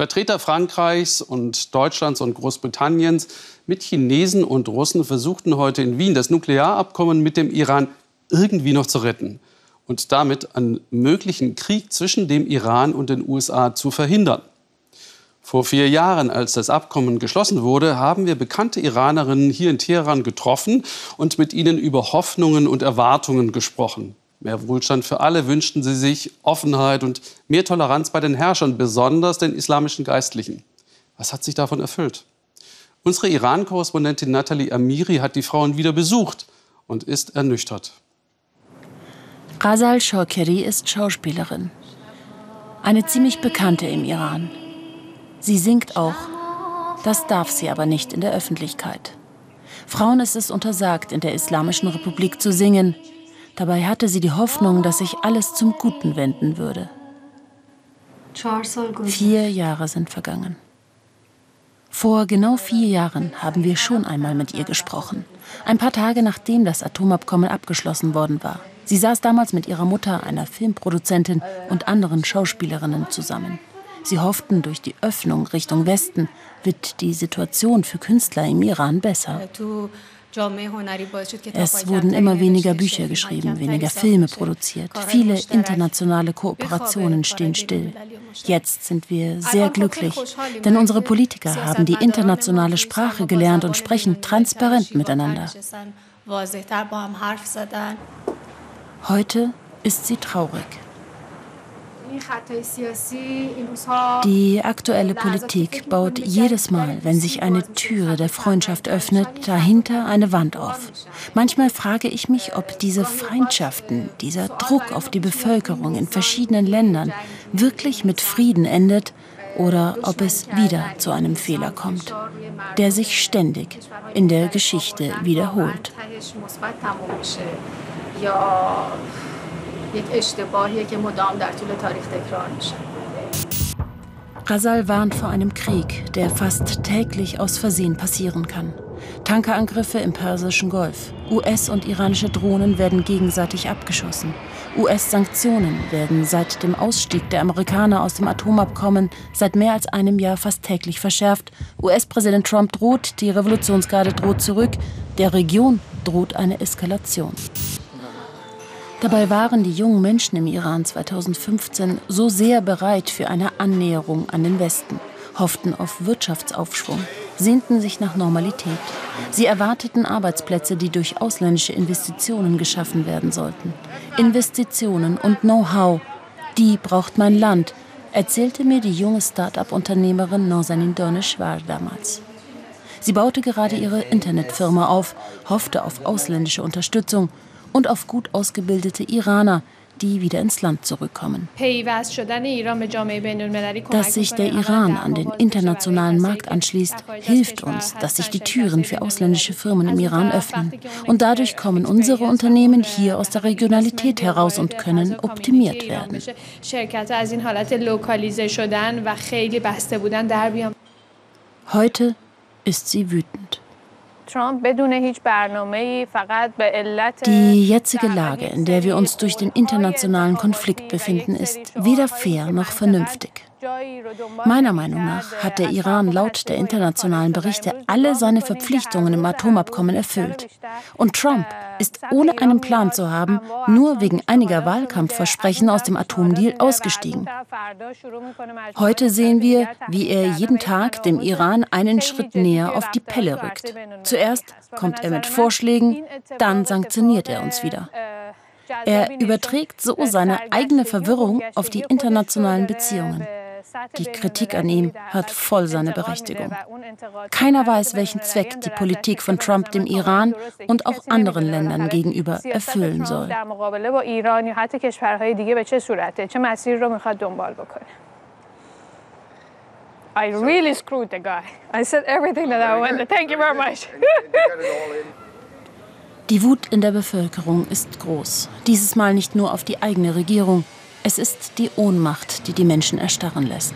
Vertreter Frankreichs und Deutschlands und Großbritanniens mit Chinesen und Russen versuchten heute in Wien das Nuklearabkommen mit dem Iran irgendwie noch zu retten und damit einen möglichen Krieg zwischen dem Iran und den USA zu verhindern. Vor vier Jahren, als das Abkommen geschlossen wurde, haben wir bekannte Iranerinnen hier in Teheran getroffen und mit ihnen über Hoffnungen und Erwartungen gesprochen. Mehr Wohlstand für alle wünschten sie sich, Offenheit und mehr Toleranz bei den Herrschern, besonders den islamischen Geistlichen. Was hat sich davon erfüllt? Unsere Iran-Korrespondentin Nathalie Amiri hat die Frauen wieder besucht und ist ernüchtert. Ghazal Shokeri ist Schauspielerin. Eine ziemlich bekannte im Iran. Sie singt auch. Das darf sie aber nicht in der Öffentlichkeit. Frauen ist es untersagt, in der Islamischen Republik zu singen. Dabei hatte sie die Hoffnung, dass sich alles zum Guten wenden würde. Vier Jahre sind vergangen. Vor genau vier Jahren haben wir schon einmal mit ihr gesprochen. Ein paar Tage nachdem das Atomabkommen abgeschlossen worden war. Sie saß damals mit ihrer Mutter, einer Filmproduzentin und anderen Schauspielerinnen zusammen. Sie hofften, durch die Öffnung Richtung Westen wird die Situation für Künstler im Iran besser. Es wurden immer weniger Bücher geschrieben, weniger Filme produziert. Viele internationale Kooperationen stehen still. Jetzt sind wir sehr glücklich, denn unsere Politiker haben die internationale Sprache gelernt und sprechen transparent miteinander. Heute ist sie traurig. Die aktuelle Politik baut jedes Mal, wenn sich eine Türe der Freundschaft öffnet, dahinter eine Wand auf. Manchmal frage ich mich, ob diese Feindschaften, dieser Druck auf die Bevölkerung in verschiedenen Ländern wirklich mit Frieden endet oder ob es wieder zu einem Fehler kommt, der sich ständig in der Geschichte wiederholt. یا یک اشتباهیه که مدام در طول تاریخ تکرار میشه. Ghazal warnt vor einem Krieg, der fast täglich aus Versehen passieren kann. Tankerangriffe im Persischen Golf. US- und iranische Drohnen werden gegenseitig abgeschossen. US-Sanktionen werden seit dem Ausstieg der Amerikaner aus dem Atomabkommen seit mehr als einem Jahr fast täglich verschärft. US-Präsident Trump droht, die Revolutionsgarde droht zurück. Der Region droht eine Eskalation. Dabei waren die jungen Menschen im Iran 2015 so sehr bereit für eine Annäherung an den Westen, hofften auf Wirtschaftsaufschwung, sehnten sich nach Normalität. Sie erwarteten Arbeitsplätze, die durch ausländische Investitionen geschaffen werden sollten. Investitionen und Know-how, die braucht mein Land, erzählte mir die junge Start-up-Unternehmerin Norsanin Dorneshwar damals. Sie baute gerade ihre Internetfirma auf, hoffte auf ausländische Unterstützung und auf gut ausgebildete Iraner, die wieder ins Land zurückkommen. Dass sich der Iran an den internationalen Markt anschließt, hilft uns, dass sich die Türen für ausländische Firmen im Iran öffnen. Und dadurch kommen unsere Unternehmen hier aus der Regionalität heraus und können optimiert werden. Heute ist sie wütend. Die jetzige Lage, in der wir uns durch den internationalen Konflikt befinden, ist weder fair noch vernünftig. Meiner Meinung nach hat der Iran laut der internationalen Berichte alle seine Verpflichtungen im Atomabkommen erfüllt. Und Trump ist ohne einen Plan zu haben, nur wegen einiger Wahlkampfversprechen aus dem Atomdeal ausgestiegen. Heute sehen wir, wie er jeden Tag dem Iran einen Schritt näher auf die Pelle rückt. Zuerst kommt er mit Vorschlägen, dann sanktioniert er uns wieder. Er überträgt so seine eigene Verwirrung auf die internationalen Beziehungen. Die Kritik an ihm hat voll seine Berechtigung. Keiner weiß, welchen Zweck die Politik von Trump dem Iran und auch anderen Ländern gegenüber erfüllen soll. I really screwed the guy. I said everything that I wanted. Thank you very much. Die Wut in der Bevölkerung ist groß. Dieses Mal nicht nur auf die eigene Regierung, es ist die Ohnmacht, die die Menschen erstarren lässt.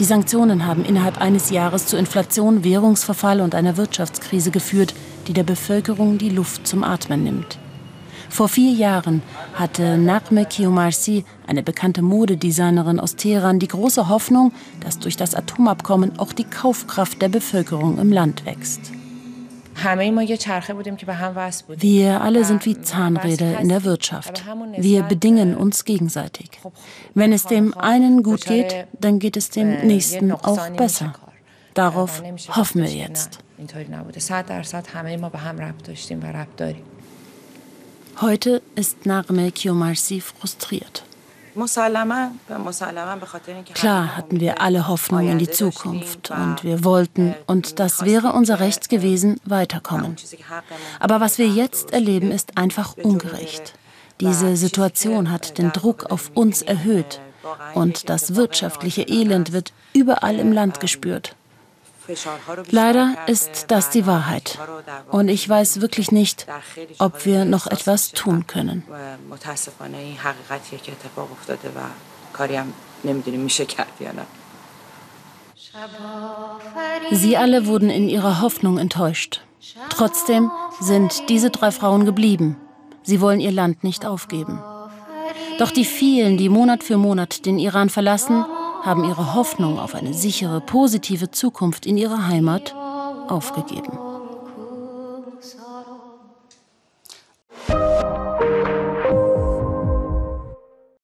Die Sanktionen haben innerhalb eines Jahres zu Inflation, Währungsverfall und einer Wirtschaftskrise geführt, die der Bevölkerung die Luft zum Atmen nimmt. Vor vier Jahren hatte Nagme Kiomarsi, eine bekannte Modedesignerin aus Teheran, die große Hoffnung, dass durch das Atomabkommen auch die Kaufkraft der Bevölkerung im Land wächst. Wir alle sind wie Zahnräder in der Wirtschaft. Wir bedingen uns gegenseitig. Wenn es dem einen gut geht, dann geht es dem nächsten auch besser. Darauf hoffen wir jetzt. Heute ist Narme Kiomarsi frustriert. Klar hatten wir alle Hoffnung in die Zukunft und wir wollten, und das wäre unser Rechtsgewesen, weiterkommen. Aber was wir jetzt erleben, ist einfach ungerecht. Diese Situation hat den Druck auf uns erhöht und das wirtschaftliche Elend wird überall im Land gespürt. Leider ist das die Wahrheit. Und ich weiß wirklich nicht, ob wir noch etwas tun können. Sie alle wurden in ihrer Hoffnung enttäuscht. Trotzdem sind diese drei Frauen geblieben. Sie wollen ihr Land nicht aufgeben. Doch die vielen, die Monat für Monat den Iran verlassen, haben ihre Hoffnung auf eine sichere, positive Zukunft in ihrer Heimat aufgegeben.